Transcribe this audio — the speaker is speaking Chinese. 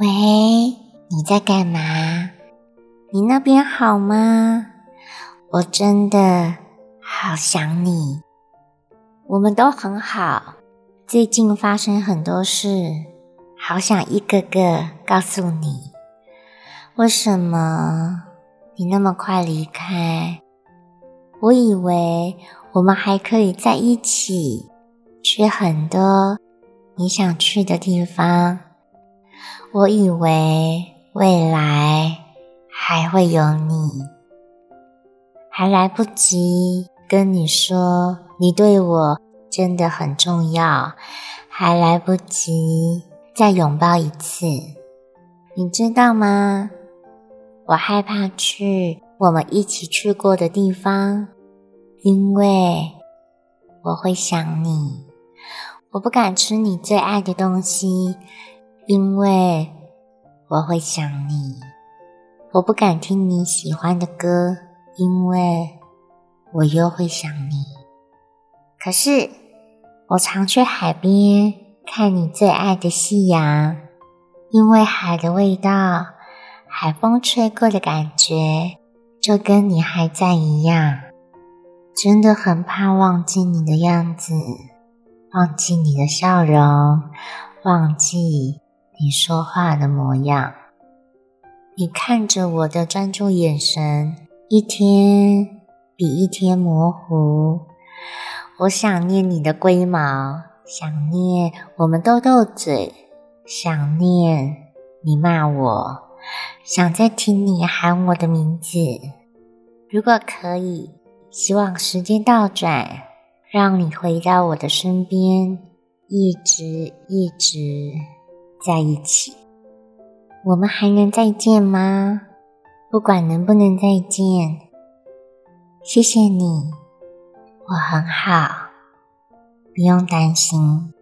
喂，你在干嘛？你那边好吗？我真的好想你。我们都很好，最近发生很多事，好想一个个告诉你。为什么你那么快离开？我以为我们还可以在一起，去很多你想去的地方。我以为未来还会有你，还来不及跟你说你对我真的很重要，还来不及再拥抱一次。你知道吗？我害怕去我们一起去过的地方，因为我会想你。我不敢吃你最爱的东西。因为我会想你，我不敢听你喜欢的歌，因为我又会想你。可是我常去海边看你最爱的夕阳，因为海的味道，海风吹过的感觉，就跟你还在一样。真的很怕忘记你的样子，忘记你的笑容，忘记。你说话的模样，你看着我的专注眼神，一天比一天模糊。我想念你的龟毛，想念我们斗斗嘴，想念你骂我，想再听你喊我的名字。如果可以，希望时间倒转，让你回到我的身边，一直一直。在一起，我们还能再见吗？不管能不能再见，谢谢你，我很好，不用担心。